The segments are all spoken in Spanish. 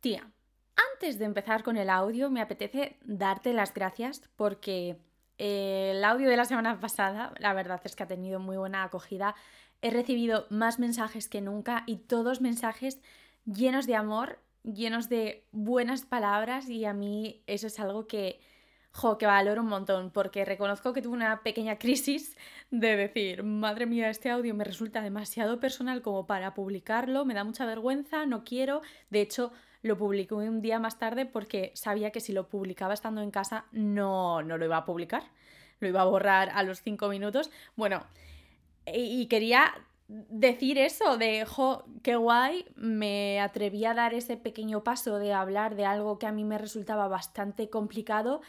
Tía, antes de empezar con el audio, me apetece darte las gracias porque eh, el audio de la semana pasada, la verdad es que ha tenido muy buena acogida. He recibido más mensajes que nunca y todos mensajes llenos de amor, llenos de buenas palabras y a mí eso es algo que, jo, que valoro un montón porque reconozco que tuve una pequeña crisis de decir, madre mía, este audio me resulta demasiado personal como para publicarlo, me da mucha vergüenza, no quiero. De hecho, lo publiqué un día más tarde porque sabía que si lo publicaba estando en casa no, no lo iba a publicar, lo iba a borrar a los cinco minutos. Bueno, y, quería decir eso de, jo, qué guay, me atreví a dar ese pequeño paso de hablar de algo que a mí me resultaba bastante complicado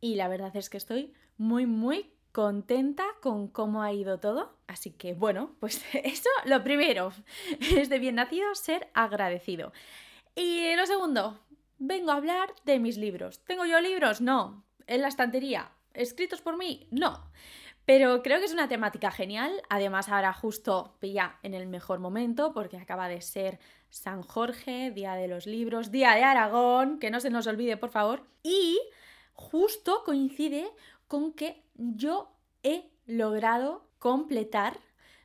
y la verdad es que estoy muy, muy contenta con cómo ha ido todo. Así que bueno, pues eso lo primero, es de bien nacido ser agradecido. Y lo segundo, vengo a hablar de mis libros. ¿Tengo yo libros? No. ¿En la estantería? ¿Escritos por mí? No. Pero creo que es una temática genial. Además, ahora justo pilla en el mejor momento porque acaba de ser San Jorge, Día de los Libros, Día de Aragón, que no se nos olvide, por favor. Y justo coincide con que yo he logrado completar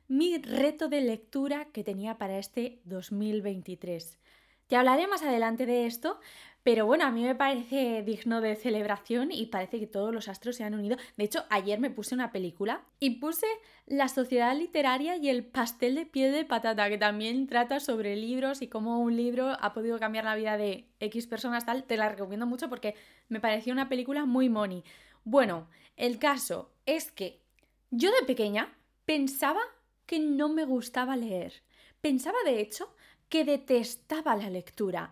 mi reto de lectura que tenía para este 2023. Te hablaré más adelante de esto, pero bueno, a mí me parece digno de celebración y parece que todos los astros se han unido. De hecho, ayer me puse una película y puse La sociedad literaria y el pastel de piel de patata, que también trata sobre libros y cómo un libro ha podido cambiar la vida de X personas tal. Te la recomiendo mucho porque me pareció una película muy money. Bueno, el caso es que yo de pequeña pensaba que no me gustaba leer. Pensaba, de hecho, que detestaba la lectura.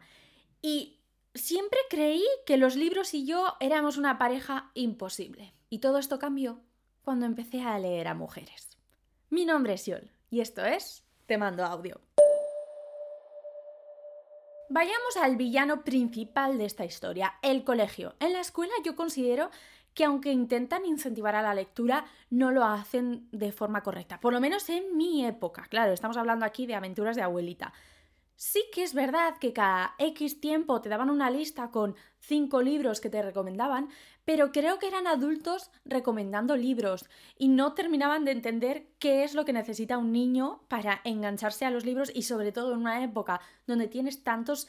Y siempre creí que los libros y yo éramos una pareja imposible. Y todo esto cambió cuando empecé a leer a mujeres. Mi nombre es Yol y esto es Te mando audio. Vayamos al villano principal de esta historia, el colegio. En la escuela yo considero que aunque intentan incentivar a la lectura, no lo hacen de forma correcta. Por lo menos en mi época. Claro, estamos hablando aquí de aventuras de abuelita. Sí que es verdad que cada X tiempo te daban una lista con cinco libros que te recomendaban, pero creo que eran adultos recomendando libros y no terminaban de entender qué es lo que necesita un niño para engancharse a los libros y sobre todo en una época donde tienes tantos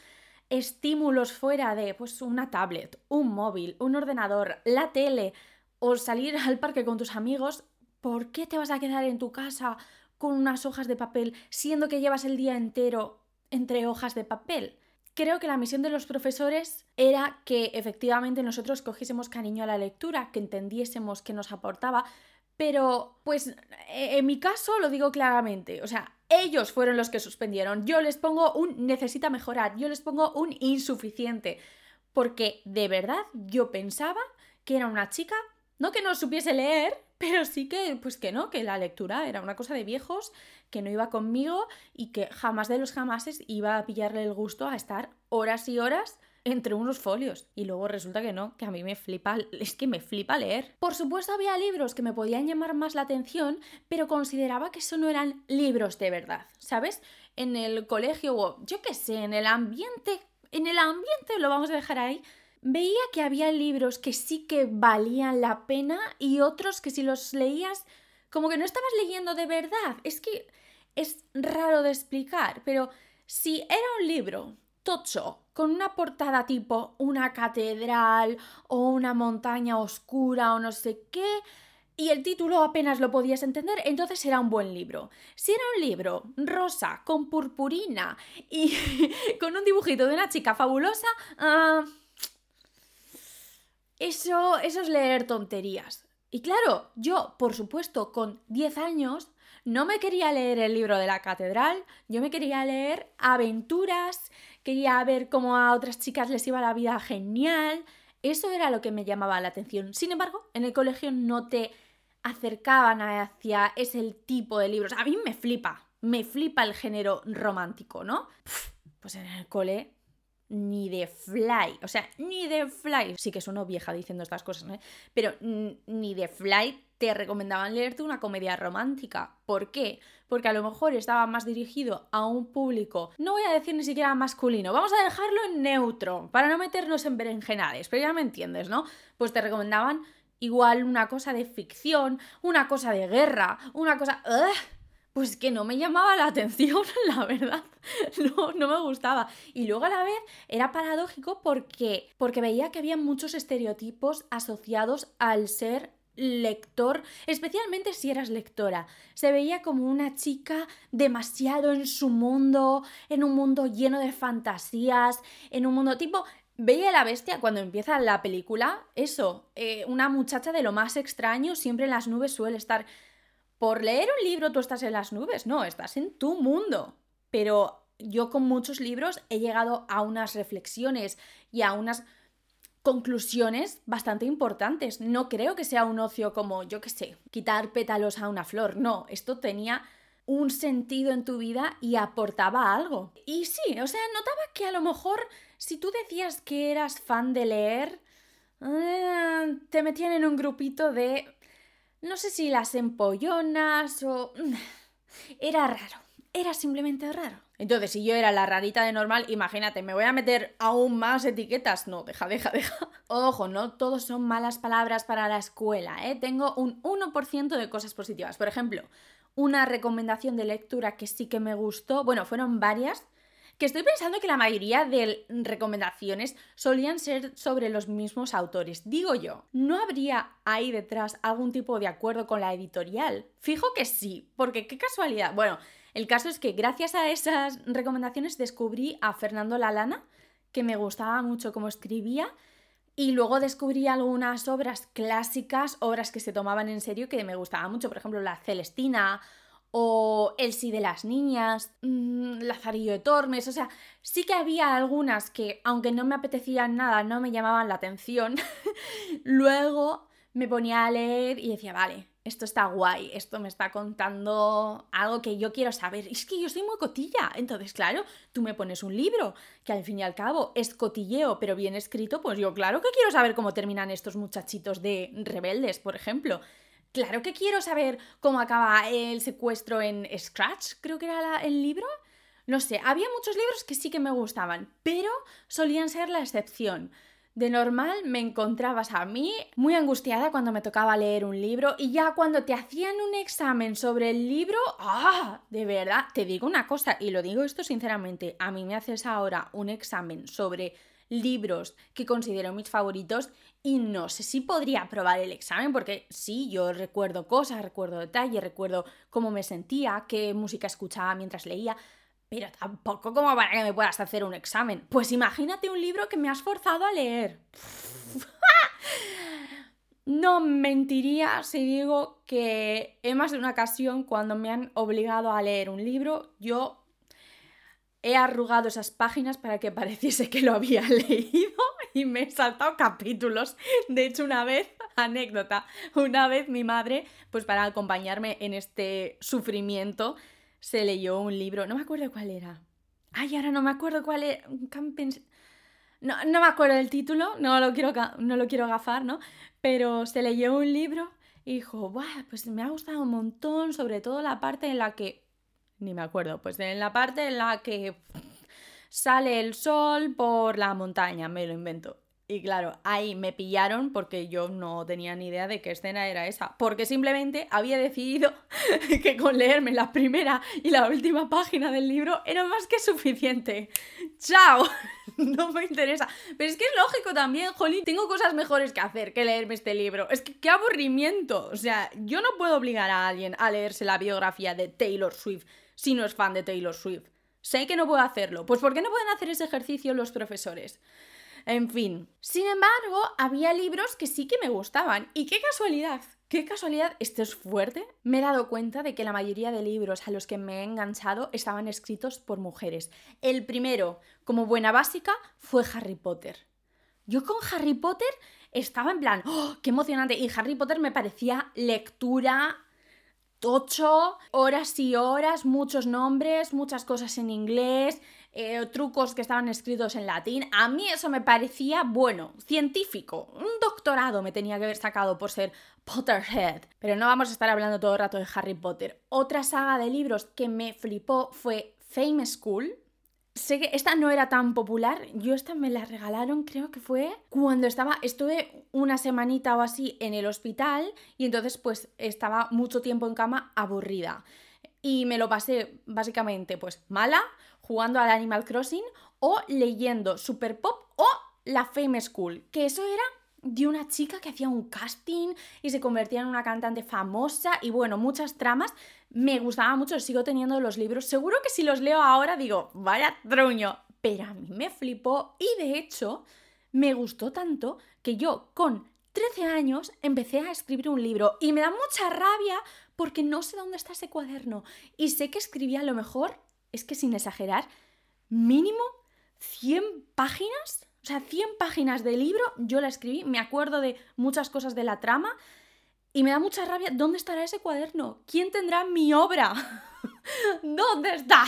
estímulos fuera de pues una tablet, un móvil, un ordenador, la tele o salir al parque con tus amigos, ¿por qué te vas a quedar en tu casa con unas hojas de papel siendo que llevas el día entero entre hojas de papel. Creo que la misión de los profesores era que efectivamente nosotros cogiésemos cariño a la lectura, que entendiésemos qué nos aportaba, pero pues e, en mi caso lo digo claramente, o sea, ellos fueron los que suspendieron, yo les pongo un necesita mejorar, yo les pongo un insuficiente, porque de verdad yo pensaba que era una chica, no que no supiese leer, pero sí que, pues que no, que la lectura era una cosa de viejos, que no iba conmigo y que jamás de los jamases iba a pillarle el gusto a estar horas y horas entre unos folios. Y luego resulta que no, que a mí me flipa, es que me flipa leer. Por supuesto había libros que me podían llamar más la atención, pero consideraba que eso no eran libros de verdad, ¿sabes? En el colegio o yo qué sé, en el ambiente, en el ambiente lo vamos a dejar ahí, veía que había libros que sí que valían la pena y otros que si los leías como que no estabas leyendo de verdad. Es que es raro de explicar, pero si era un libro tocho, con una portada tipo una catedral o una montaña oscura o no sé qué, y el título apenas lo podías entender, entonces era un buen libro. Si era un libro rosa, con purpurina y con un dibujito de una chica fabulosa, ah, eso, eso es leer tonterías. Y claro, yo, por supuesto, con 10 años, no me quería leer el libro de la catedral, yo me quería leer aventuras, quería ver cómo a otras chicas les iba la vida genial. Eso era lo que me llamaba la atención. Sin embargo, en el colegio no te acercaban hacia ese tipo de libros. A mí me flipa, me flipa el género romántico, ¿no? Pues en el cole ni de fly, o sea, ni de fly. Sí que sueno vieja diciendo estas cosas, ¿no? Pero ni de fly te recomendaban leerte una comedia romántica. ¿Por qué? Porque a lo mejor estaba más dirigido a un público, no voy a decir ni siquiera masculino, vamos a dejarlo en neutro, para no meternos en berenjenales, pero ya me entiendes, ¿no? Pues te recomendaban igual una cosa de ficción, una cosa de guerra, una cosa pues que no me llamaba la atención, la verdad. No, no me gustaba. Y luego a la vez era paradójico porque, porque veía que había muchos estereotipos asociados al ser lector, especialmente si eras lectora. Se veía como una chica demasiado en su mundo, en un mundo lleno de fantasías, en un mundo tipo... Veía la bestia cuando empieza la película, eso, eh, una muchacha de lo más extraño, siempre en las nubes suele estar por leer un libro tú estás en las nubes, no, estás en tu mundo. Pero yo con muchos libros he llegado a unas reflexiones y a unas conclusiones bastante importantes. No creo que sea un ocio como, yo qué sé, quitar pétalos a una flor. No, esto tenía un sentido en tu vida y aportaba algo. Y sí, o sea, notaba que a lo mejor si tú decías que eras fan de leer, eh, te metían en un grupito de no sé si las empollonas o... Era raro, era simplemente raro. Entonces, si yo era la rarita de normal, imagínate, ¿me voy a meter aún más etiquetas? No, deja, deja, deja. Ojo, no todos son malas palabras para la escuela, ¿eh? Tengo un 1% de cosas positivas. Por ejemplo, una recomendación de lectura que sí que me gustó, bueno, fueron varias, que estoy pensando que la mayoría de recomendaciones solían ser sobre los mismos autores. Digo yo, ¿no habría ahí detrás algún tipo de acuerdo con la editorial? Fijo que sí, porque qué casualidad. Bueno, el caso es que gracias a esas recomendaciones descubrí a Fernando Lalana, que me gustaba mucho cómo escribía, y luego descubrí algunas obras clásicas, obras que se tomaban en serio que me gustaban mucho, por ejemplo, La Celestina o El sí de las niñas, mmm, Lazarillo de Tormes, o sea, sí que había algunas que, aunque no me apetecían nada, no me llamaban la atención. Luego me ponía a leer y decía, vale, esto está guay, esto me está contando algo que yo quiero saber. Es que yo soy muy cotilla, entonces, claro, tú me pones un libro que al fin y al cabo es cotilleo, pero bien escrito, pues yo claro que quiero saber cómo terminan estos muchachitos de rebeldes, por ejemplo. Claro que quiero saber cómo acaba el secuestro en Scratch, creo que era el libro. No sé, había muchos libros que sí que me gustaban, pero solían ser la excepción. De normal me encontrabas a mí muy angustiada cuando me tocaba leer un libro y ya cuando te hacían un examen sobre el libro, ¡ah! De verdad, te digo una cosa y lo digo esto sinceramente, a mí me haces ahora un examen sobre libros que considero mis favoritos y no sé si podría aprobar el examen porque sí, yo recuerdo cosas, recuerdo detalles, recuerdo cómo me sentía, qué música escuchaba mientras leía, pero tampoco como para que me puedas hacer un examen. Pues imagínate un libro que me has forzado a leer. No mentiría si digo que en más de una ocasión cuando me han obligado a leer un libro, yo he arrugado esas páginas para que pareciese que lo había leído y me he saltado capítulos. De hecho, una vez, anécdota, una vez mi madre, pues para acompañarme en este sufrimiento, se leyó un libro, no me acuerdo cuál era. Ay, ahora no me acuerdo cuál era. No, no me acuerdo del título, no lo quiero, no lo quiero gafar, ¿no? Pero se leyó un libro y dijo, Buah, pues me ha gustado un montón, sobre todo la parte en la que ni me acuerdo, pues en la parte en la que sale el sol por la montaña, me lo invento. Y claro, ahí me pillaron porque yo no tenía ni idea de qué escena era esa. Porque simplemente había decidido que con leerme la primera y la última página del libro era más que suficiente. ¡Chao! No me interesa. Pero es que es lógico también, Jolín. Tengo cosas mejores que hacer que leerme este libro. Es que qué aburrimiento. O sea, yo no puedo obligar a alguien a leerse la biografía de Taylor Swift si no es fan de Taylor Swift. Sé que no puedo hacerlo. Pues ¿por qué no pueden hacer ese ejercicio los profesores? En fin. Sin embargo, había libros que sí que me gustaban. Y qué casualidad. Qué casualidad, esto es fuerte. Me he dado cuenta de que la mayoría de libros a los que me he enganchado estaban escritos por mujeres. El primero, como buena básica, fue Harry Potter. Yo con Harry Potter estaba en plan, ¡oh, qué emocionante! Y Harry Potter me parecía lectura ocho horas y horas, muchos nombres, muchas cosas en inglés, eh, trucos que estaban escritos en latín. A mí eso me parecía, bueno, científico. Un doctorado me tenía que haber sacado por ser Potterhead. Pero no vamos a estar hablando todo el rato de Harry Potter. Otra saga de libros que me flipó fue Fame School. Sé que esta no era tan popular, yo esta me la regalaron, creo que fue cuando estaba, estuve una semanita o así en el hospital y entonces pues estaba mucho tiempo en cama aburrida. Y me lo pasé básicamente pues mala, jugando al Animal Crossing o leyendo Super Pop o la Fame School, que eso era de una chica que hacía un casting y se convertía en una cantante famosa y bueno, muchas tramas. Me gustaba mucho, sigo teniendo los libros. Seguro que si los leo ahora digo, vaya truño, pero a mí me flipó y de hecho me gustó tanto que yo con 13 años empecé a escribir un libro y me da mucha rabia porque no sé dónde está ese cuaderno y sé que escribía a lo mejor, es que sin exagerar, mínimo 100 páginas o sea, 100 páginas de libro, yo la escribí, me acuerdo de muchas cosas de la trama y me da mucha rabia. ¿Dónde estará ese cuaderno? ¿Quién tendrá mi obra? ¿Dónde está?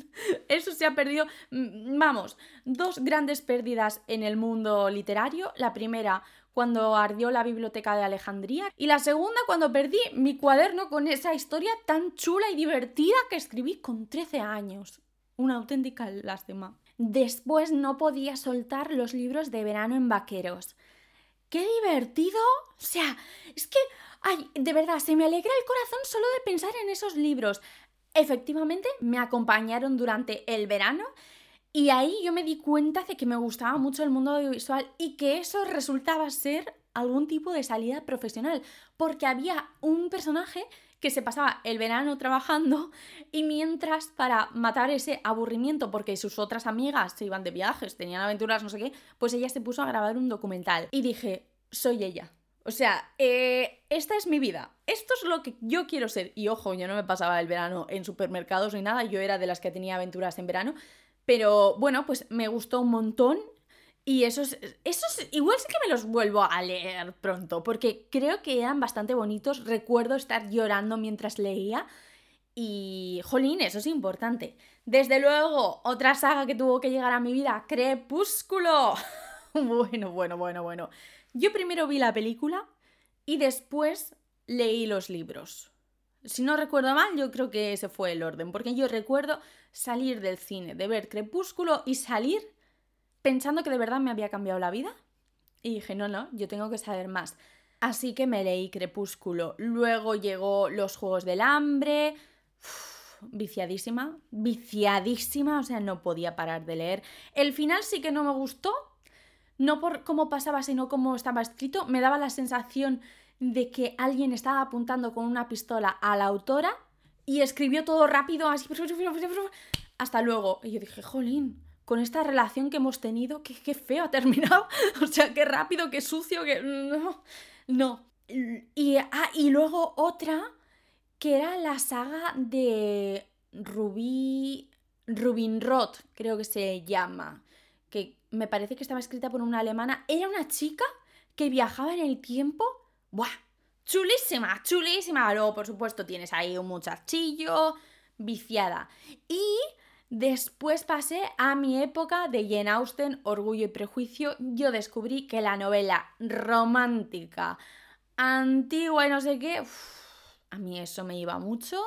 Eso se ha perdido. Mm, vamos, dos grandes pérdidas en el mundo literario. La primera, cuando ardió la biblioteca de Alejandría. Y la segunda, cuando perdí mi cuaderno con esa historia tan chula y divertida que escribí con 13 años. Una auténtica lástima. Después no podía soltar los libros de verano en vaqueros. ¡Qué divertido! O sea, es que, ay, de verdad, se me alegra el corazón solo de pensar en esos libros. Efectivamente, me acompañaron durante el verano y ahí yo me di cuenta de que me gustaba mucho el mundo audiovisual y que eso resultaba ser algún tipo de salida profesional, porque había un personaje que se pasaba el verano trabajando y mientras para matar ese aburrimiento porque sus otras amigas se iban de viajes, tenían aventuras, no sé qué, pues ella se puso a grabar un documental y dije, soy ella. O sea, eh, esta es mi vida. Esto es lo que yo quiero ser. Y ojo, yo no me pasaba el verano en supermercados ni nada, yo era de las que tenía aventuras en verano. Pero bueno, pues me gustó un montón y esos, esos igual sí que me los vuelvo a leer pronto, porque creo que eran bastante bonitos. Recuerdo estar llorando mientras leía. Y, jolín, eso es importante. Desde luego, otra saga que tuvo que llegar a mi vida, Crepúsculo. bueno, bueno, bueno, bueno. Yo primero vi la película y después leí los libros. Si no recuerdo mal, yo creo que ese fue el orden, porque yo recuerdo salir del cine, de ver Crepúsculo y salir pensando que de verdad me había cambiado la vida. Y dije, no, no, yo tengo que saber más. Así que me leí Crepúsculo. Luego llegó Los Juegos del Hambre. viciadísima, viciadísima, o sea, no podía parar de leer. El final sí que no me gustó, no por cómo pasaba, sino cómo estaba escrito. Me daba la sensación de que alguien estaba apuntando con una pistola a la autora y escribió todo rápido, así, hasta luego. Y yo dije, jolín, con esta relación que hemos tenido, qué, feo ha terminado. o sea, qué rápido, qué sucio, que... No, no. Y, ah, y luego otra que era la saga de Rubí... Rubinrod, creo que se llama. Que me parece que estaba escrita por una alemana. Era una chica que viajaba en el tiempo. ¡Buah! Chulísima, chulísima. Luego, por supuesto, tienes ahí un muchachillo viciada. Y Después pasé a mi época de Jane Austen, Orgullo y Prejuicio. Yo descubrí que la novela romántica, antigua y no sé qué, a mí eso me iba mucho.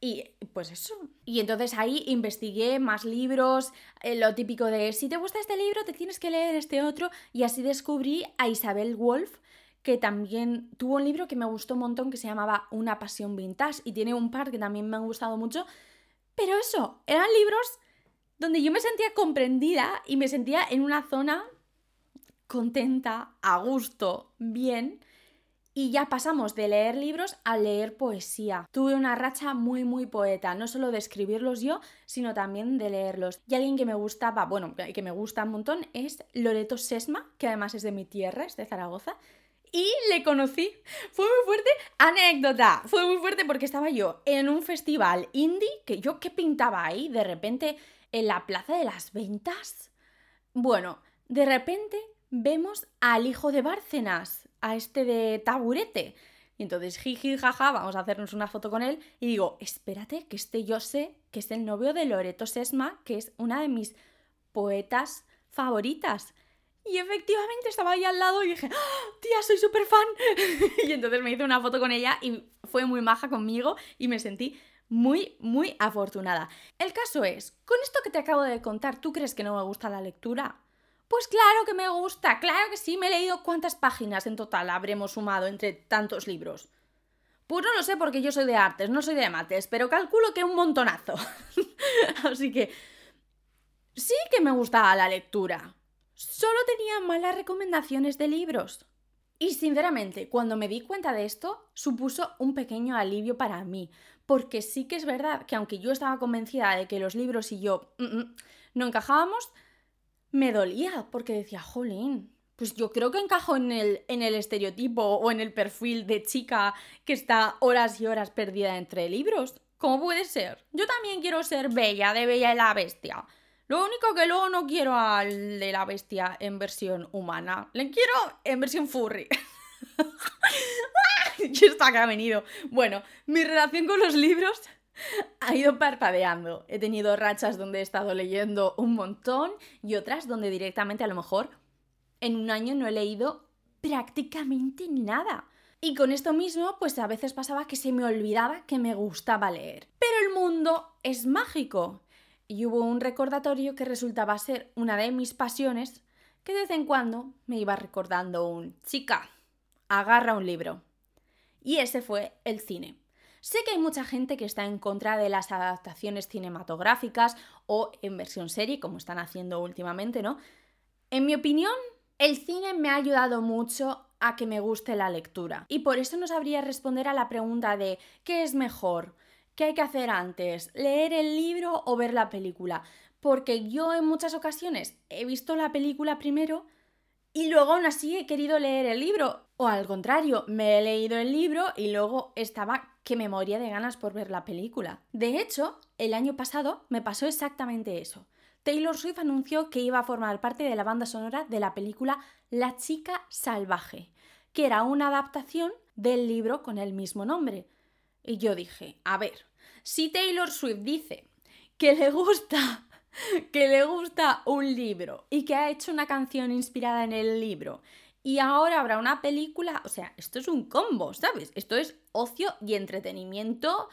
Y pues eso. Y entonces ahí investigué más libros, eh, lo típico de si te gusta este libro te tienes que leer este otro. Y así descubrí a Isabel Wolf, que también tuvo un libro que me gustó un montón que se llamaba Una pasión vintage y tiene un par que también me han gustado mucho pero eso, eran libros donde yo me sentía comprendida y me sentía en una zona contenta, a gusto, bien. Y ya pasamos de leer libros a leer poesía. Tuve una racha muy, muy poeta, no solo de escribirlos yo, sino también de leerlos. Y alguien que me gustaba, bueno, que me gusta un montón, es Loreto Sesma, que además es de mi tierra, es de Zaragoza y le conocí. Fue muy fuerte. Anécdota. Fue muy fuerte porque estaba yo en un festival indie que yo qué pintaba ahí de repente en la Plaza de las Ventas. Bueno, de repente vemos al hijo de Bárcenas, a este de taburete. Y entonces, jiji, jaja, vamos a hacernos una foto con él. Y digo, espérate, que este yo sé que es el novio de Loreto Sesma, que es una de mis poetas favoritas. Y efectivamente estaba ahí al lado y dije, ¡Ah, tía, soy súper fan. y entonces me hice una foto con ella y fue muy maja conmigo y me sentí muy, muy afortunada. El caso es, con esto que te acabo de contar, ¿tú crees que no me gusta la lectura? Pues claro que me gusta, claro que sí, me he leído cuántas páginas en total habremos sumado entre tantos libros. Pues no lo sé porque yo soy de artes, no soy de mates, pero calculo que un montonazo. Así que sí que me gustaba la lectura. Solo tenía malas recomendaciones de libros. Y sinceramente, cuando me di cuenta de esto, supuso un pequeño alivio para mí, porque sí que es verdad que aunque yo estaba convencida de que los libros y yo mm, mm, no encajábamos, me dolía, porque decía, jolín, pues yo creo que encajo en el, en el estereotipo o en el perfil de chica que está horas y horas perdida entre libros. ¿Cómo puede ser? Yo también quiero ser bella, de Bella y la Bestia. Lo único que luego no quiero al de la bestia en versión humana. Le quiero en versión furry. y esto que ha venido. Bueno, mi relación con los libros ha ido parpadeando. He tenido rachas donde he estado leyendo un montón y otras donde directamente a lo mejor en un año no he leído prácticamente nada. Y con esto mismo, pues a veces pasaba que se me olvidaba que me gustaba leer. Pero el mundo es mágico y hubo un recordatorio que resultaba ser una de mis pasiones que de vez en cuando me iba recordando un chica, agarra un libro. Y ese fue el cine. Sé que hay mucha gente que está en contra de las adaptaciones cinematográficas o en versión serie, como están haciendo últimamente, ¿no? En mi opinión, el cine me ha ayudado mucho a que me guste la lectura. Y por eso no sabría responder a la pregunta de ¿qué es mejor? ¿Qué hay que hacer antes? ¿Leer el libro o ver la película? Porque yo en muchas ocasiones he visto la película primero y luego aún así he querido leer el libro. O al contrario, me he leído el libro y luego estaba que me moría de ganas por ver la película. De hecho, el año pasado me pasó exactamente eso. Taylor Swift anunció que iba a formar parte de la banda sonora de la película La chica salvaje, que era una adaptación del libro con el mismo nombre. Y yo dije, a ver, si Taylor Swift dice que le gusta, que le gusta un libro y que ha hecho una canción inspirada en el libro y ahora habrá una película, o sea, esto es un combo, ¿sabes? Esto es ocio y entretenimiento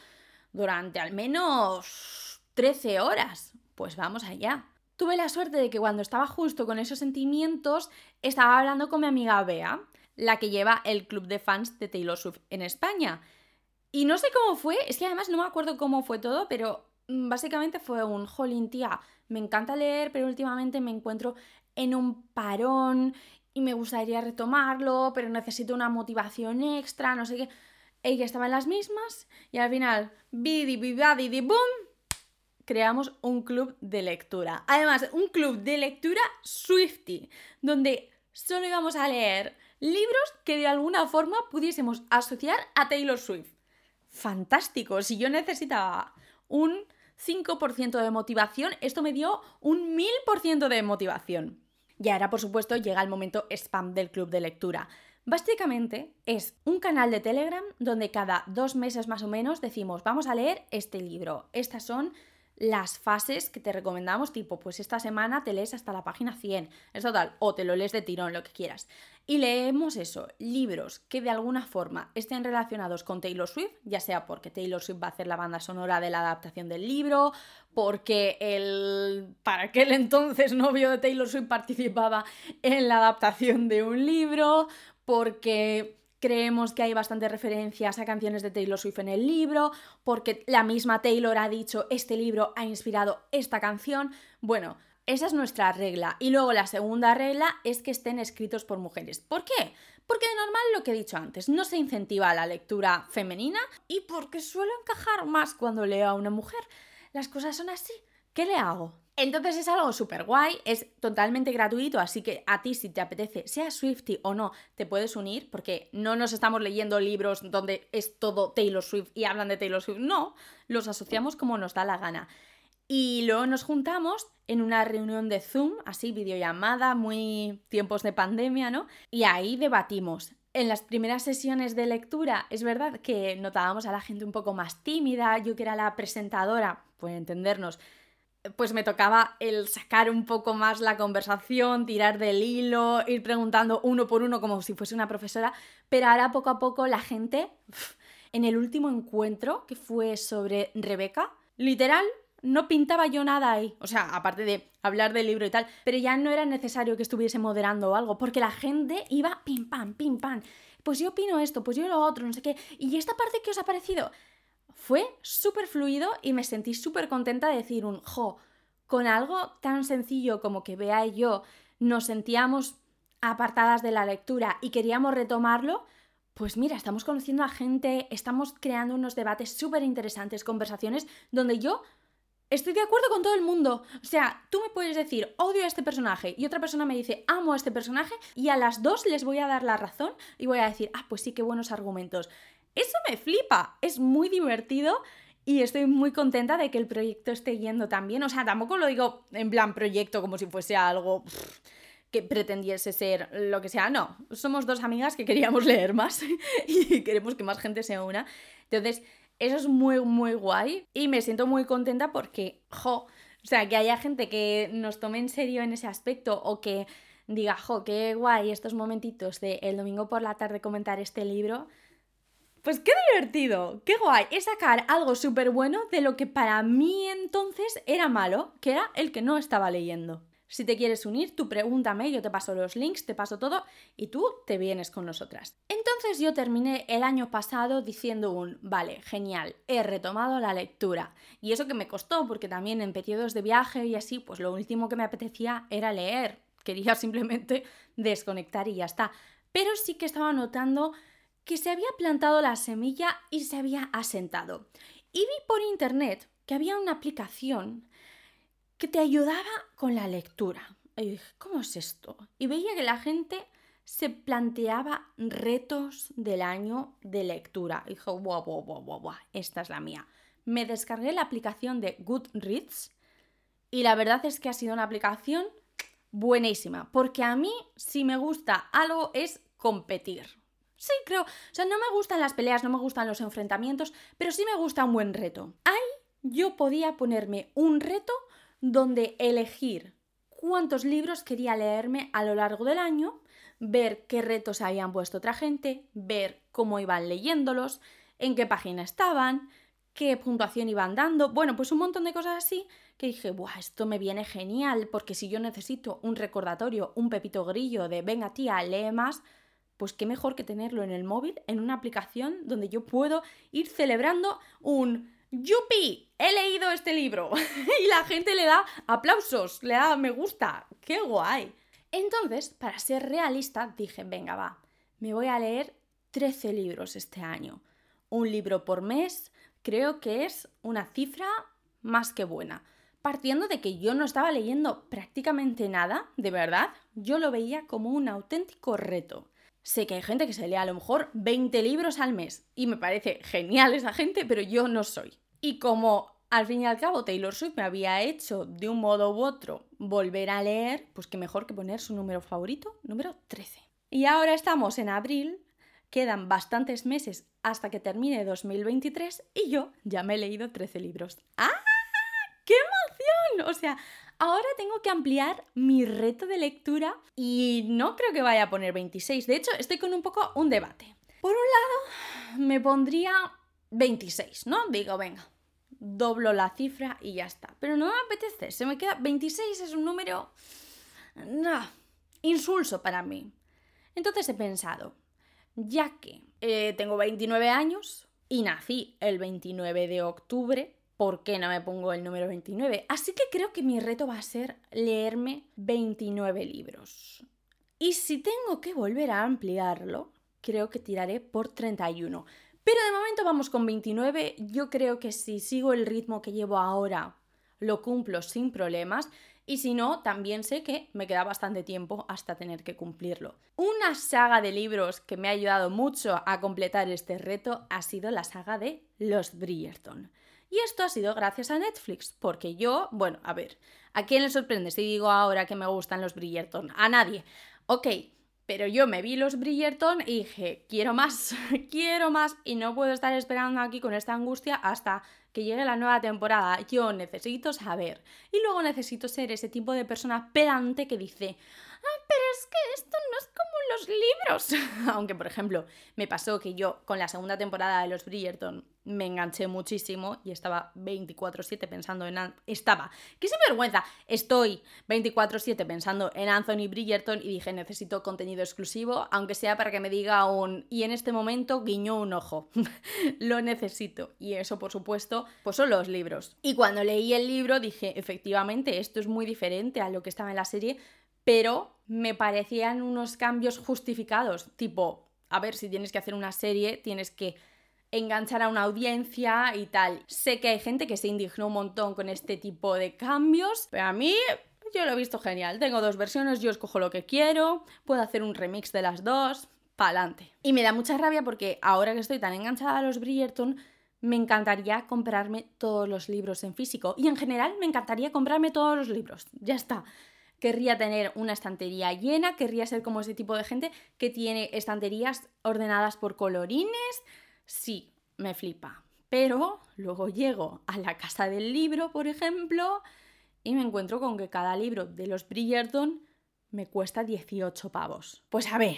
durante al menos 13 horas. Pues vamos allá. Tuve la suerte de que cuando estaba justo con esos sentimientos, estaba hablando con mi amiga Bea, la que lleva el club de fans de Taylor Swift en España. Y no sé cómo fue, es que además no me acuerdo cómo fue todo, pero mm, básicamente fue un, jolín, tía, me encanta leer, pero últimamente me encuentro en un parón y me gustaría retomarlo, pero necesito una motivación extra, no sé qué. Ella estaba en las mismas y al final, bidi, bidi, di boom, creamos un club de lectura. Además, un club de lectura Swifty, donde solo íbamos a leer libros que de alguna forma pudiésemos asociar a Taylor Swift fantástico. Si yo necesitaba un 5% de motivación, esto me dio un 1000% de motivación. Y ahora, por supuesto, llega el momento spam del club de lectura. Básicamente es un canal de Telegram donde cada dos meses más o menos decimos vamos a leer este libro. Estas son las fases que te recomendamos, tipo, pues esta semana te lees hasta la página 100, es total, o te lo lees de tirón, lo que quieras. Y leemos eso, libros que de alguna forma estén relacionados con Taylor Swift, ya sea porque Taylor Swift va a hacer la banda sonora de la adaptación del libro, porque el para aquel entonces novio de Taylor Swift participaba en la adaptación de un libro, porque creemos que hay bastantes referencias a canciones de Taylor Swift en el libro, porque la misma Taylor ha dicho este libro ha inspirado esta canción. Bueno, esa es nuestra regla. Y luego la segunda regla es que estén escritos por mujeres. ¿Por qué? Porque de normal lo que he dicho antes, no se incentiva la lectura femenina y porque suelo encajar más cuando leo a una mujer. Las cosas son así. ¿Qué le hago? Entonces es algo súper guay, es totalmente gratuito, así que a ti si te apetece, sea Swifty o no, te puedes unir, porque no nos estamos leyendo libros donde es todo Taylor Swift y hablan de Taylor Swift, no, los asociamos como nos da la gana. Y luego nos juntamos en una reunión de Zoom, así videollamada, muy tiempos de pandemia, ¿no? Y ahí debatimos. En las primeras sesiones de lectura es verdad que notábamos a la gente un poco más tímida, yo que era la presentadora, puede entendernos, pues me tocaba el sacar un poco más la conversación, tirar del hilo, ir preguntando uno por uno como si fuese una profesora, pero ahora poco a poco la gente, en el último encuentro que fue sobre Rebeca, literal, no pintaba yo nada ahí. O sea, aparte de hablar del libro y tal, pero ya no era necesario que estuviese moderando o algo, porque la gente iba pim pam, pim pam. Pues yo opino esto, pues yo lo otro, no sé qué. ¿Y esta parte que os ha parecido? Fue súper fluido y me sentí súper contenta de decir un, jo, con algo tan sencillo como que Bea y yo nos sentíamos apartadas de la lectura y queríamos retomarlo, pues mira, estamos conociendo a gente, estamos creando unos debates súper interesantes, conversaciones donde yo estoy de acuerdo con todo el mundo. O sea, tú me puedes decir, odio a este personaje, y otra persona me dice, amo a este personaje, y a las dos les voy a dar la razón y voy a decir, ah, pues sí, qué buenos argumentos. Eso me flipa, es muy divertido y estoy muy contenta de que el proyecto esté yendo tan bien. O sea, tampoco lo digo en plan proyecto como si fuese algo que pretendiese ser lo que sea. No, somos dos amigas que queríamos leer más y queremos que más gente se una. Entonces, eso es muy, muy guay y me siento muy contenta porque, jo, o sea, que haya gente que nos tome en serio en ese aspecto o que diga, jo, qué guay estos momentitos de el domingo por la tarde comentar este libro pues qué divertido, qué guay, es sacar algo súper bueno de lo que para mí entonces era malo, que era el que no estaba leyendo. Si te quieres unir, tú pregúntame, yo te paso los links, te paso todo y tú te vienes con nosotras. Entonces yo terminé el año pasado diciendo un, vale, genial, he retomado la lectura. Y eso que me costó, porque también en periodos de viaje y así, pues lo último que me apetecía era leer. Quería simplemente desconectar y ya está. Pero sí que estaba notando que se había plantado la semilla y se había asentado. Y vi por internet que había una aplicación que te ayudaba con la lectura. Y dije, ¿cómo es esto? Y veía que la gente se planteaba retos del año de lectura. Y dije, guau, guau, guau, guau, esta es la mía. Me descargué la aplicación de Goodreads y la verdad es que ha sido una aplicación buenísima, porque a mí si me gusta algo es competir. Sí, creo. O sea, no me gustan las peleas, no me gustan los enfrentamientos, pero sí me gusta un buen reto. Ahí yo podía ponerme un reto donde elegir cuántos libros quería leerme a lo largo del año, ver qué retos habían puesto otra gente, ver cómo iban leyéndolos, en qué página estaban, qué puntuación iban dando. Bueno, pues un montón de cosas así que dije, Buah, esto me viene genial, porque si yo necesito un recordatorio, un pepito grillo de venga tía, lee más, pues qué mejor que tenerlo en el móvil, en una aplicación donde yo puedo ir celebrando un ¡Yupi! He leído este libro. y la gente le da aplausos, le da me gusta. ¡Qué guay! Entonces, para ser realista, dije, venga, va, me voy a leer 13 libros este año. Un libro por mes, creo que es una cifra más que buena. Partiendo de que yo no estaba leyendo prácticamente nada, de verdad, yo lo veía como un auténtico reto. Sé que hay gente que se lee a lo mejor 20 libros al mes y me parece genial esa gente, pero yo no soy. Y como al fin y al cabo Taylor Swift me había hecho de un modo u otro volver a leer, pues qué mejor que poner su número favorito, número 13. Y ahora estamos en abril, quedan bastantes meses hasta que termine 2023 y yo ya me he leído 13 libros. ¡Ah! ¡Qué emoción! O sea, Ahora tengo que ampliar mi reto de lectura y no creo que vaya a poner 26. De hecho, estoy con un poco un debate. Por un lado, me pondría 26, ¿no? Digo, venga, doblo la cifra y ya está. Pero no me apetece, se me queda 26 es un número insulso para mí. Entonces he pensado, ya que eh, tengo 29 años y nací el 29 de octubre, ¿por qué no me pongo el número 29? Así que creo que mi reto va a ser leerme 29 libros. Y si tengo que volver a ampliarlo, creo que tiraré por 31. Pero de momento vamos con 29. Yo creo que si sigo el ritmo que llevo ahora, lo cumplo sin problemas. Y si no, también sé que me queda bastante tiempo hasta tener que cumplirlo. Una saga de libros que me ha ayudado mucho a completar este reto ha sido la saga de Los Bridgerton. Y esto ha sido gracias a Netflix, porque yo, bueno, a ver, ¿a quién le sorprende si digo ahora que me gustan los Bridgerton? A nadie. Ok, Pero yo me vi los Bridgerton y dije, quiero más, quiero más y no puedo estar esperando aquí con esta angustia hasta que llegue la nueva temporada. Yo necesito saber. Y luego necesito ser ese tipo de persona pedante que dice, ah, pero es que esto no es como los libros. Aunque, por ejemplo, me pasó que yo con la segunda temporada de los Bridgerton me enganché muchísimo y estaba 24/7 pensando en... Estaba, qué vergüenza estoy 24/7 pensando en Anthony Bridgerton y dije necesito contenido exclusivo, aunque sea para que me diga un... Y en este momento guiñó un ojo. Lo necesito. Y eso, por supuesto, pues son los libros. Y cuando leí el libro dije, efectivamente, esto es muy diferente a lo que estaba en la serie, pero me parecían unos cambios justificados, tipo, a ver, si tienes que hacer una serie, tienes que enganchar a una audiencia y tal. Sé que hay gente que se indignó un montón con este tipo de cambios, pero a mí yo lo he visto genial. Tengo dos versiones, yo escojo lo que quiero, puedo hacer un remix de las dos, pa'lante. Y me da mucha rabia porque ahora que estoy tan enganchada a los Bridgerton, me encantaría comprarme todos los libros en físico. Y en general me encantaría comprarme todos los libros. Ya está querría tener una estantería llena, querría ser como ese tipo de gente que tiene estanterías ordenadas por colorines. Sí, me flipa. Pero luego llego a la casa del libro, por ejemplo, y me encuentro con que cada libro de los Bridgerton me cuesta 18 pavos. Pues a ver,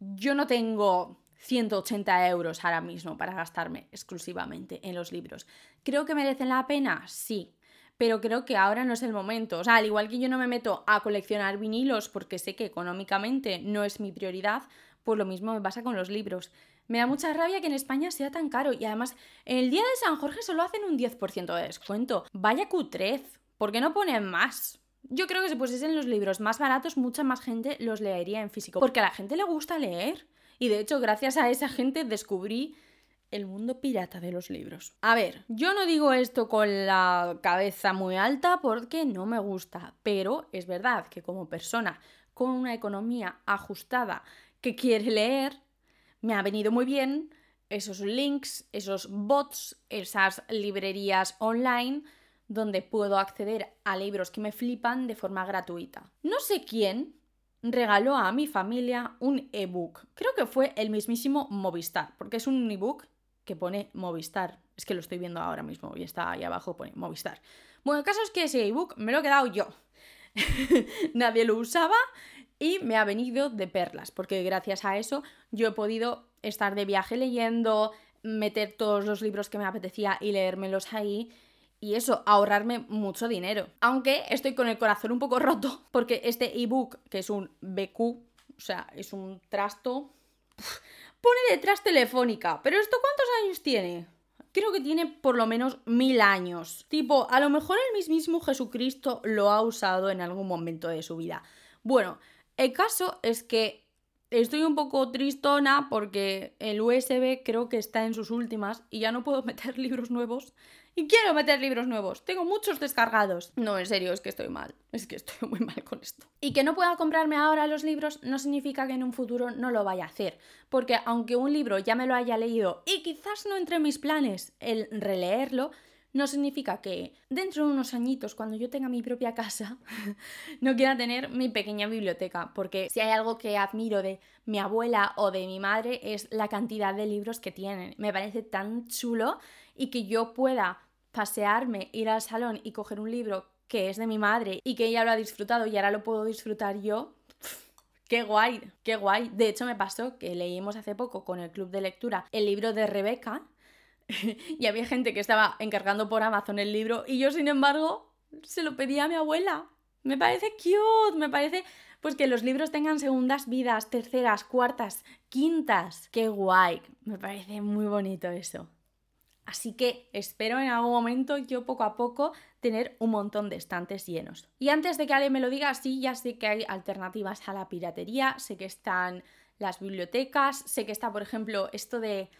yo no tengo 180 euros ahora mismo para gastarme exclusivamente en los libros. ¿Creo que merecen la pena? Sí pero creo que ahora no es el momento. O sea, al igual que yo no me meto a coleccionar vinilos porque sé que económicamente no es mi prioridad, pues lo mismo me pasa con los libros. Me da mucha rabia que en España sea tan caro y además en el día de San Jorge solo hacen un 10% de descuento. Vaya cutrez, ¿por qué no ponen más? Yo creo que si pusiesen los libros más baratos, mucha más gente los leería en físico, porque a la gente le gusta leer. Y de hecho, gracias a esa gente descubrí el mundo pirata de los libros. A ver, yo no digo esto con la cabeza muy alta porque no me gusta, pero es verdad que como persona con una economía ajustada que quiere leer, me ha venido muy bien esos links, esos bots, esas librerías online donde puedo acceder a libros que me flipan de forma gratuita. No sé quién regaló a mi familia un ebook. Creo que fue el mismísimo Movistar, porque es un ebook que pone Movistar. Es que lo estoy viendo ahora mismo y está ahí abajo, pone Movistar. Bueno, el caso es que ese ebook me lo he quedado yo. Nadie lo usaba y me ha venido de perlas, porque gracias a eso yo he podido estar de viaje leyendo, meter todos los libros que me apetecía y leérmelos ahí. Y eso, ahorrarme mucho dinero. Aunque estoy con el corazón un poco roto, porque este ebook, que es un BQ, o sea, es un trasto, pone detrás telefónica. ¿Pero esto cuántos años tiene? Creo que tiene por lo menos mil años. Tipo, a lo mejor el mismísimo Jesucristo lo ha usado en algún momento de su vida. Bueno, el caso es que estoy un poco tristona porque el USB creo que está en sus últimas y ya no puedo meter libros nuevos y quiero meter libros nuevos. Tengo muchos descargados. No, en serio, es que estoy mal. Es que estoy muy mal con esto. Y que no pueda comprarme ahora los libros no significa que en un futuro no lo vaya a hacer. Porque aunque un libro ya me lo haya leído y quizás no entre mis planes el releerlo, no significa que dentro de unos añitos, cuando yo tenga mi propia casa, no quiera tener mi pequeña biblioteca, porque si hay algo que admiro de mi abuela o de mi madre es la cantidad de libros que tienen. Me parece tan chulo y que yo pueda pasearme, ir al salón y coger un libro que es de mi madre y que ella lo ha disfrutado y ahora lo puedo disfrutar yo. Qué guay, qué guay. De hecho, me pasó que leímos hace poco con el club de lectura el libro de Rebeca y había gente que estaba encargando por Amazon el libro y yo, sin embargo, se lo pedía a mi abuela. Me parece cute, me parece pues que los libros tengan segundas vidas, terceras, cuartas, quintas. Qué guay, me parece muy bonito eso. Así que espero en algún momento yo poco a poco tener un montón de estantes llenos. Y antes de que alguien me lo diga, sí, ya sé que hay alternativas a la piratería, sé que están las bibliotecas, sé que está, por ejemplo, esto de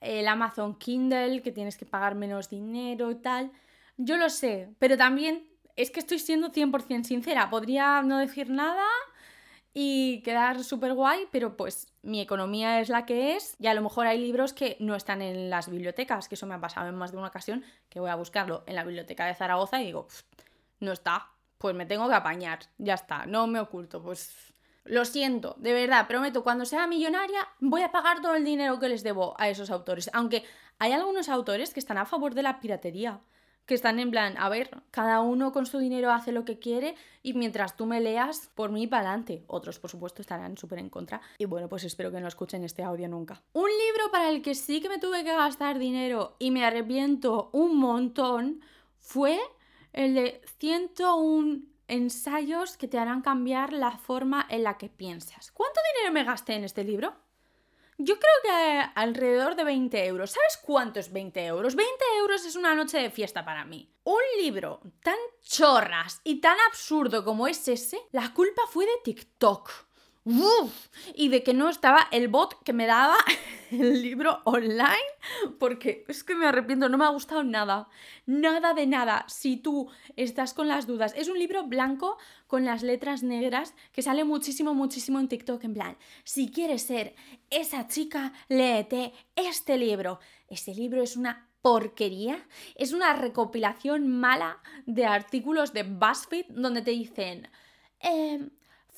el Amazon Kindle, que tienes que pagar menos dinero y tal. Yo lo sé, pero también es que estoy siendo 100% sincera. Podría no decir nada y quedar súper guay, pero pues mi economía es la que es y a lo mejor hay libros que no están en las bibliotecas, que eso me ha pasado en más de una ocasión, que voy a buscarlo en la biblioteca de Zaragoza y digo, no está, pues me tengo que apañar, ya está, no me oculto, pues Lo siento, de verdad, prometo, cuando sea millonaria voy a pagar todo el dinero que les debo a esos autores. Aunque hay algunos autores que están a favor de la piratería que están en plan, a ver, cada uno con su dinero hace lo que quiere y mientras tú me leas, por mí para adelante. Otros, por supuesto, estarán súper en contra. Y bueno, pues espero que no escuchen este audio nunca. Un libro para el que sí que me tuve que gastar dinero y me arrepiento un montón fue el de 101 ensayos que te harán cambiar la forma en la que piensas. ¿Cuánto dinero me gasté en este libro? Yo creo que alrededor de 20 euros. ¿Sabes cuánto es 20 euros? 20 euros es una noche de fiesta para mí. Un libro tan chorras y tan absurdo como es ese, la culpa fue de TikTok. Y de que no estaba el bot que me daba el libro online, porque es que me arrepiento, no me ha gustado nada, nada de nada. Si tú estás con las dudas, es un libro blanco con las letras negras que sale muchísimo, muchísimo en TikTok, en plan, si quieres ser esa chica, léete este libro. Este libro es una porquería, es una recopilación mala de artículos de BuzzFeed donde te dicen... Eh,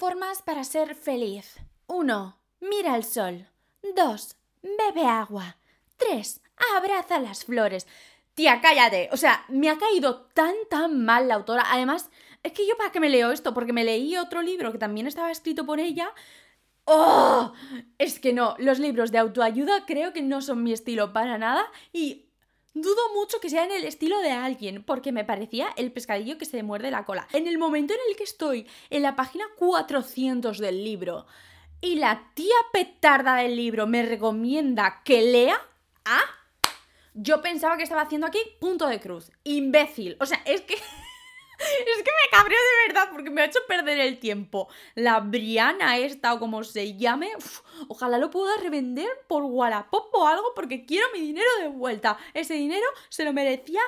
Formas para ser feliz. 1. Mira el sol. 2. Bebe agua. 3. Abraza las flores. Tía, cállate. O sea, me ha caído tan, tan mal la autora. Además, es que yo para qué me leo esto, porque me leí otro libro que también estaba escrito por ella. ¡Oh! Es que no, los libros de autoayuda creo que no son mi estilo para nada y Dudo mucho que sea en el estilo de alguien, porque me parecía el pescadillo que se muerde la cola. En el momento en el que estoy en la página 400 del libro y la tía petarda del libro me recomienda que lea, ¿ah? Yo pensaba que estaba haciendo aquí punto de cruz. Imbécil. O sea, es que... Es que me cabreo de verdad porque me ha hecho perder el tiempo. La Briana esta o como se llame, ojalá lo pueda revender por Wallapop o algo porque quiero mi dinero de vuelta. Ese dinero se lo merecía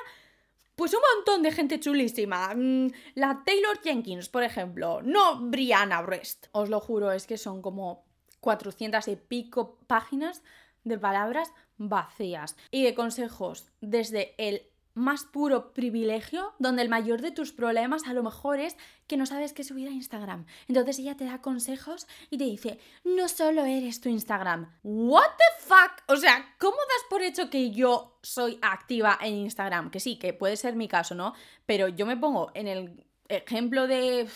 pues un montón de gente chulísima. Mm, la Taylor Jenkins, por ejemplo. No Brianna Brest. Os lo juro, es que son como 400 y pico páginas de palabras vacías y de consejos desde el más puro privilegio, donde el mayor de tus problemas a lo mejor es que no sabes qué subir a Instagram. Entonces ella te da consejos y te dice, no solo eres tu Instagram. ¿What the fuck? O sea, ¿cómo das por hecho que yo soy activa en Instagram? Que sí, que puede ser mi caso, ¿no? Pero yo me pongo en el ejemplo de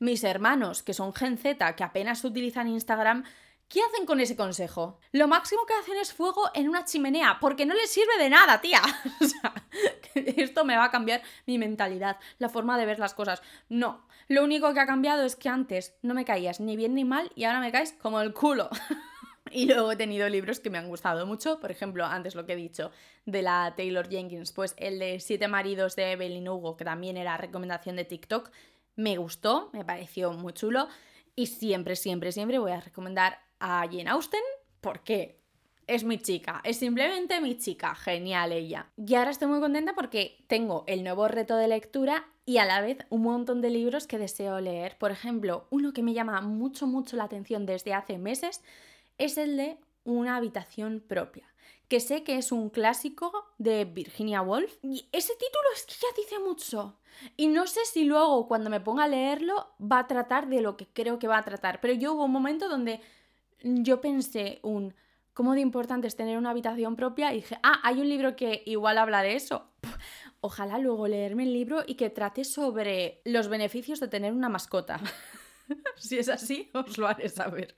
mis hermanos, que son Gen Z, que apenas utilizan Instagram, ¿Qué hacen con ese consejo? Lo máximo que hacen es fuego en una chimenea, porque no les sirve de nada, tía. o sea, esto me va a cambiar mi mentalidad, la forma de ver las cosas. No, lo único que ha cambiado es que antes no me caías ni bien ni mal y ahora me caes como el culo. Y luego he tenido libros que me han gustado mucho, por ejemplo, antes lo que he dicho de la Taylor Jenkins, pues el de Siete maridos de Evelyn Hugo, que también era recomendación de TikTok, me gustó, me pareció muy chulo y siempre, siempre, siempre voy a recomendar a Jane Austen porque es mi chica, es simplemente mi chica, genial ella. Y ahora estoy muy contenta porque tengo el nuevo reto de lectura y a la vez un montón de libros que deseo leer. Por ejemplo, uno que me llama mucho, mucho la atención desde hace meses es el de Una habitación propia, que sé que es un clásico de Virginia Woolf. Y ese título es que ya dice mucho. Y no sé si luego cuando me ponga a leerlo va a tratar de lo que creo que va a tratar. Pero yo hubo un momento donde yo pensé un cómo de importante es tener una habitación propia y dije, ah, hay un libro que igual habla de eso. Ojalá luego leerme el libro y que trate sobre los beneficios de tener una mascota. si es así, os lo haré saber.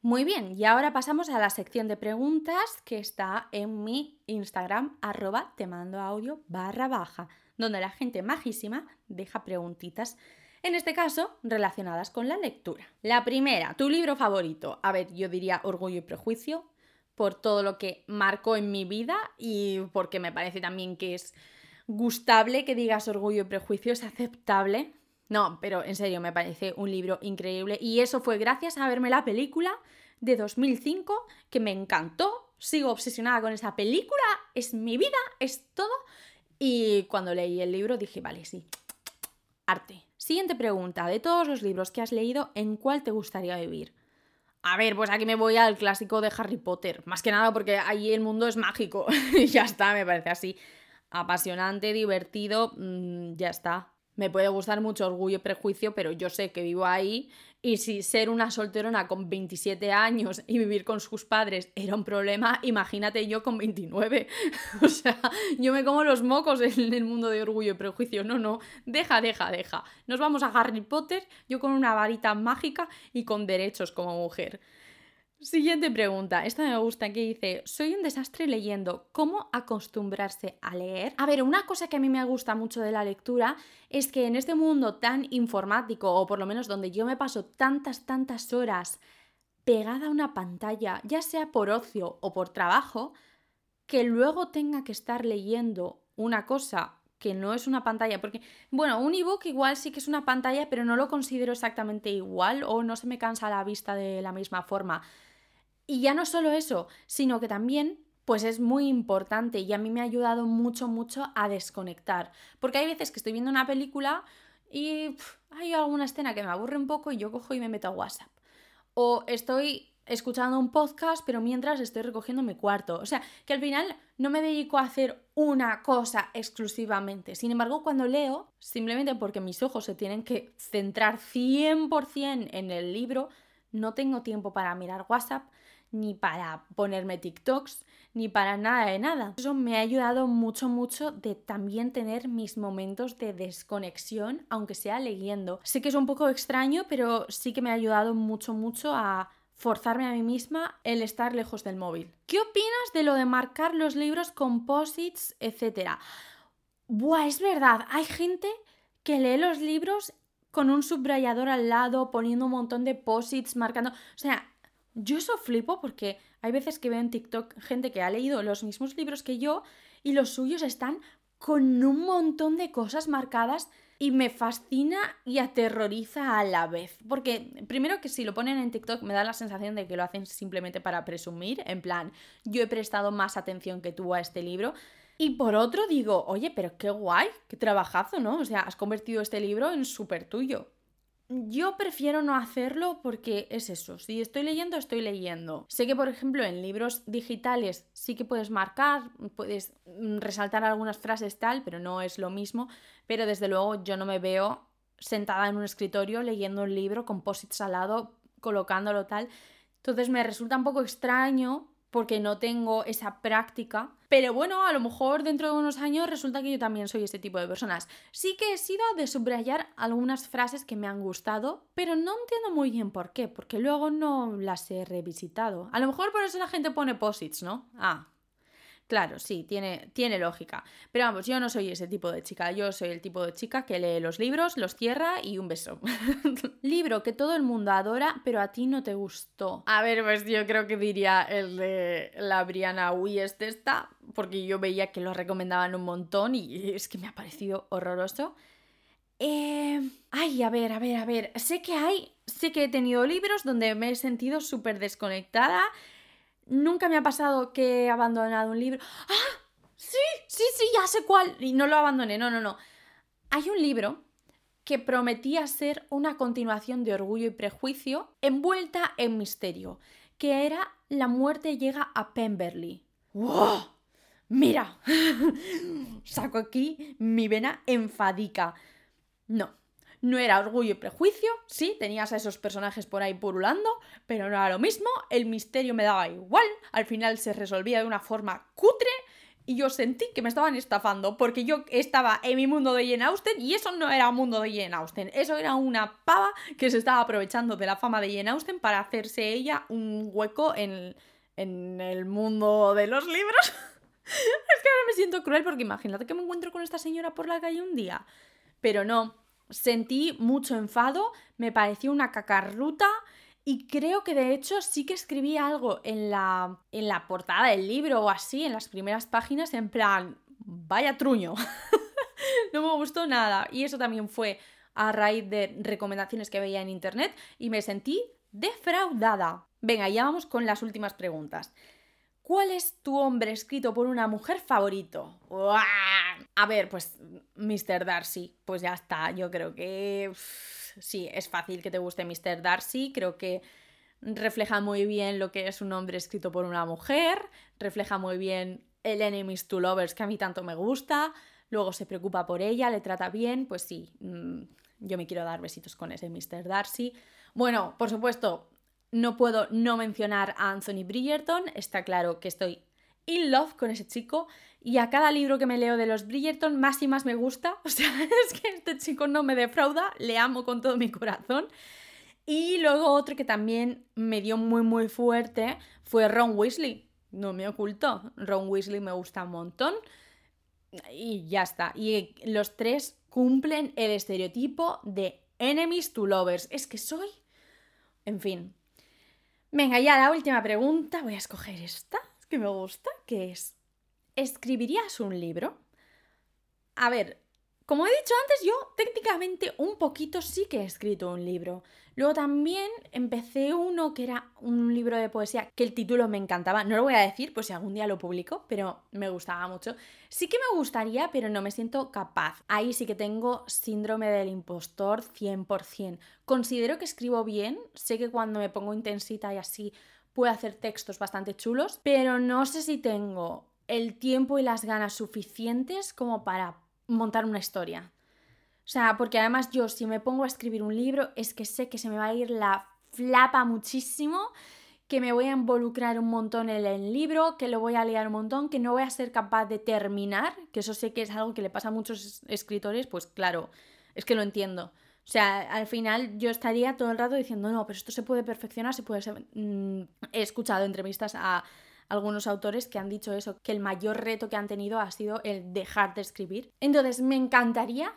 Muy bien, y ahora pasamos a la sección de preguntas que está en mi Instagram, arroba te mando audio barra baja, donde la gente majísima deja preguntitas en este caso relacionadas con la lectura. La primera, tu libro favorito. A ver, yo diría Orgullo y Prejuicio, por todo lo que marcó en mi vida y porque me parece también que es gustable que digas Orgullo y Prejuicio, es aceptable. No, pero en serio, me parece un libro increíble y eso fue gracias a verme la película de 2005 que me encantó. Sigo obsesionada con esa película, es mi vida, es todo. Y cuando leí el libro dije, vale, sí, arte. Siguiente pregunta, de todos los libros que has leído, ¿en cuál te gustaría vivir? A ver, pues aquí me voy al clásico de Harry Potter, más que nada porque ahí el mundo es mágico ya está, me parece así. Apasionante, divertido, mm, ya está. Me puede gustar mucho Orgullo y Prejuicio, pero yo sé que vivo ahí y si ser una solterona con 27 años y vivir con sus padres era un problema, imagínate yo con 29. o sea, yo me como los mocos en el mundo de Orgullo y Prejuicio. No, no, deja, deja, deja. Nos vamos a Harry Potter, yo con una varita mágica y con derechos como mujer. Siguiente pregunta. Esta me gusta, que dice, soy un desastre leyendo. ¿Cómo acostumbrarse a leer? A ver, una cosa que a mí me gusta mucho de la lectura es que en este mundo tan informático, o por lo menos donde yo me paso tantas, tantas horas pegada a una pantalla, ya sea por ocio o por trabajo, que luego tenga que estar leyendo una cosa que no es una pantalla, porque, bueno, un ebook igual sí que es una pantalla, pero no lo considero exactamente igual o no se me cansa la vista de la misma forma. Y ya no solo eso, sino que también pues es muy importante y a mí me ha ayudado mucho, mucho a desconectar. Porque hay veces que estoy viendo una película y hay alguna escena que me aburre un poco y yo cojo y me meto a WhatsApp. O estoy escuchando un podcast, pero mientras estoy recogiendo mi cuarto. O sea, que al final no me dedico a hacer una cosa exclusivamente. Sin embargo, cuando leo, simplemente porque mis ojos se tienen que centrar 100% en el libro, no tengo tiempo para mirar WhatsApp, ni para ponerme TikToks, ni para nada de nada. Eso me ha ayudado mucho, mucho de también tener mis momentos de desconexión, aunque sea leyendo. Sé que es un poco extraño, pero sí que me ha ayudado mucho, mucho a forzarme a mí misma el estar lejos del móvil. ¿Qué opinas de lo de marcar los libros con posits, etcétera? Buah, es verdad, hay gente que lee los libros con un subrayador al lado, poniendo un montón de posits, marcando. O sea, yo eso flipo porque hay veces que veo en TikTok gente que ha leído los mismos libros que yo y los suyos están con un montón de cosas marcadas y me fascina y aterroriza a la vez. Porque primero que si lo ponen en TikTok me da la sensación de que lo hacen simplemente para presumir, en plan, yo he prestado más atención que tú a este libro. Y por otro digo, oye, pero qué guay, qué trabajazo, ¿no? O sea, has convertido este libro en súper tuyo. Yo prefiero no hacerlo porque es eso, si estoy leyendo, estoy leyendo. Sé que, por ejemplo, en libros digitales sí que puedes marcar, puedes mm, resaltar algunas frases tal, pero no es lo mismo. Pero desde luego yo no me veo sentada en un escritorio leyendo un libro con posits al lado, colocándolo tal. Entonces me resulta un poco extraño porque no tengo esa práctica. Pero bueno, a lo mejor dentro de unos años resulta que yo también soy ese tipo de personas. Sí que he sido de subrayar algunas frases que me han gustado, pero no entiendo muy bien por qué, porque luego no las he revisitado. A lo mejor por eso la gente pone posits, ¿no? Ah, Claro, sí, tiene, tiene lógica. Pero vamos, yo no soy ese tipo de chica. Yo soy el tipo de chica que lee los libros, los cierra y un beso. Libro que todo el mundo adora, pero a ti no te gustó. A ver, pues yo creo que diría el de la Briana Uyes esta, porque yo veía que lo recomendaban un montón y es que me ha parecido horroroso. Eh... Ay, a ver, a ver, a ver. Sé que hay, sé que he tenido libros donde me he sentido súper desconectada Nunca me ha pasado que he abandonado un libro. ¡Ah! Sí, sí, sí, ya sé cuál. Y no lo abandoné, no, no, no. Hay un libro que prometía ser una continuación de Orgullo y Prejuicio envuelta en misterio, que era La muerte llega a Pemberley. ¡Wow! Mira, saco aquí mi vena enfadica. No, no era orgullo y prejuicio, sí, tenías a esos personajes por ahí purulando, pero no era lo mismo, el misterio me daba igual, al final se resolvía de una forma cutre y yo sentí que me estaban estafando porque yo estaba en mi mundo de Jane Austen y eso no era un mundo de Jane Austen, eso era una pava que se estaba aprovechando de la fama de Jane Austen para hacerse ella un hueco en, en el mundo de los libros. es que ahora me siento cruel porque imagínate que me encuentro con esta señora por la calle un día. Pero no, sentí mucho enfado, me pareció una cacarruta y creo que de hecho sí que escribí algo en la, en la portada del libro o así, en las primeras páginas, en plan, vaya truño. no me gustó nada. Y eso también fue a raíz de recomendaciones que veía en internet y me sentí defraudada. Venga, ya vamos con las últimas preguntas. ¿Cuál es tu hombre escrito por una mujer favorito? A ver, pues Mr. Darcy, pues ya está. Yo creo que sí, es fácil que te guste Mr. Darcy. Creo que refleja muy bien lo que es un hombre escrito por una mujer. Refleja muy bien el Enemies to Lovers que a mí tanto me gusta. luego se preocupa por ella, le trata bien, pues sí, mm, yo me quiero dar besitos con ese Mr. Darcy. Bueno, por supuesto, no puedo no mencionar a Anthony Bridgerton, está claro que estoy in love con ese chico y a cada libro que me leo de los Bridgerton más y más me gusta, o sea, es que este chico no me defrauda, le amo con todo mi corazón. Y luego otro que también me dio muy muy fuerte fue Ron Weasley, no me oculto, Ron Weasley me gusta un montón y ya está. Y los tres cumplen el estereotipo de enemies to lovers. Es que soy... En fin. Venga, ya la última pregunta. Voy a escoger esta, que me gusta, que es... ¿Escribirías un libro? A ver, como he dicho antes, yo técnicamente un poquito sí que he escrito un libro. Luego también empecé uno que era un libro de poesía que el título me encantaba. No lo voy a decir, pues si algún día lo publico, pero me gustaba mucho. Sí que me gustaría, pero no me siento capaz. Ahí sí que tengo síndrome del impostor 100%. Considero que escribo bien, sé que cuando me pongo intensita y así puedo hacer textos bastante chulos, pero no sé si tengo el tiempo y las ganas suficientes como para montar una historia. O sea, porque además yo si me pongo a escribir un libro es que sé que se me va a ir la flapa muchísimo, que me voy a involucrar un montón en el libro, que lo voy a liar un montón, que no voy a ser capaz de terminar, que eso sé que es algo que le pasa a muchos escritores, pues claro, es que lo entiendo. O sea, al final yo estaría todo el rato diciendo, no, pero esto se puede perfeccionar, se puede ser... Mm, he escuchado entrevistas a algunos autores que han dicho eso, que el mayor reto que han tenido ha sido el dejar de escribir. Entonces, me encantaría,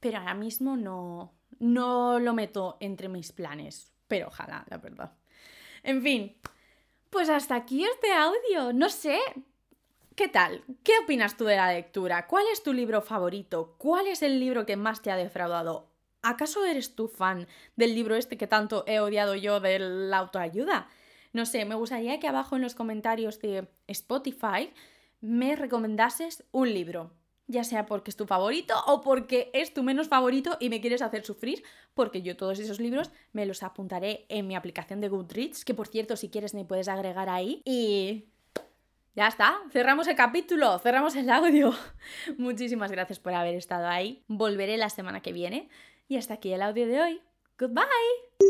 pero ahora mismo no, no lo meto entre mis planes. Pero ojalá, la verdad. En fin, pues hasta aquí este audio. No sé, ¿Qué tal? ¿Qué opinas tú de la lectura? ¿Cuál es tu libro favorito? ¿Cuál es el libro que más te ha defraudado? ¿Acaso eres tú fan del libro este que tanto he odiado yo de la autoayuda? No sé, me gustaría que abajo en los comentarios de Spotify me recomendases un libro, ya sea porque es tu favorito o porque es tu menos favorito y me quieres hacer sufrir, porque yo todos esos libros me los apuntaré en mi aplicación de Goodreads, que por cierto, si quieres me puedes agregar ahí. Y ya está, cerramos el capítulo, cerramos el audio. Muchísimas gracias por haber estado ahí. Volveré la semana que viene. Y hasta aquí el audio de hoy. Goodbye.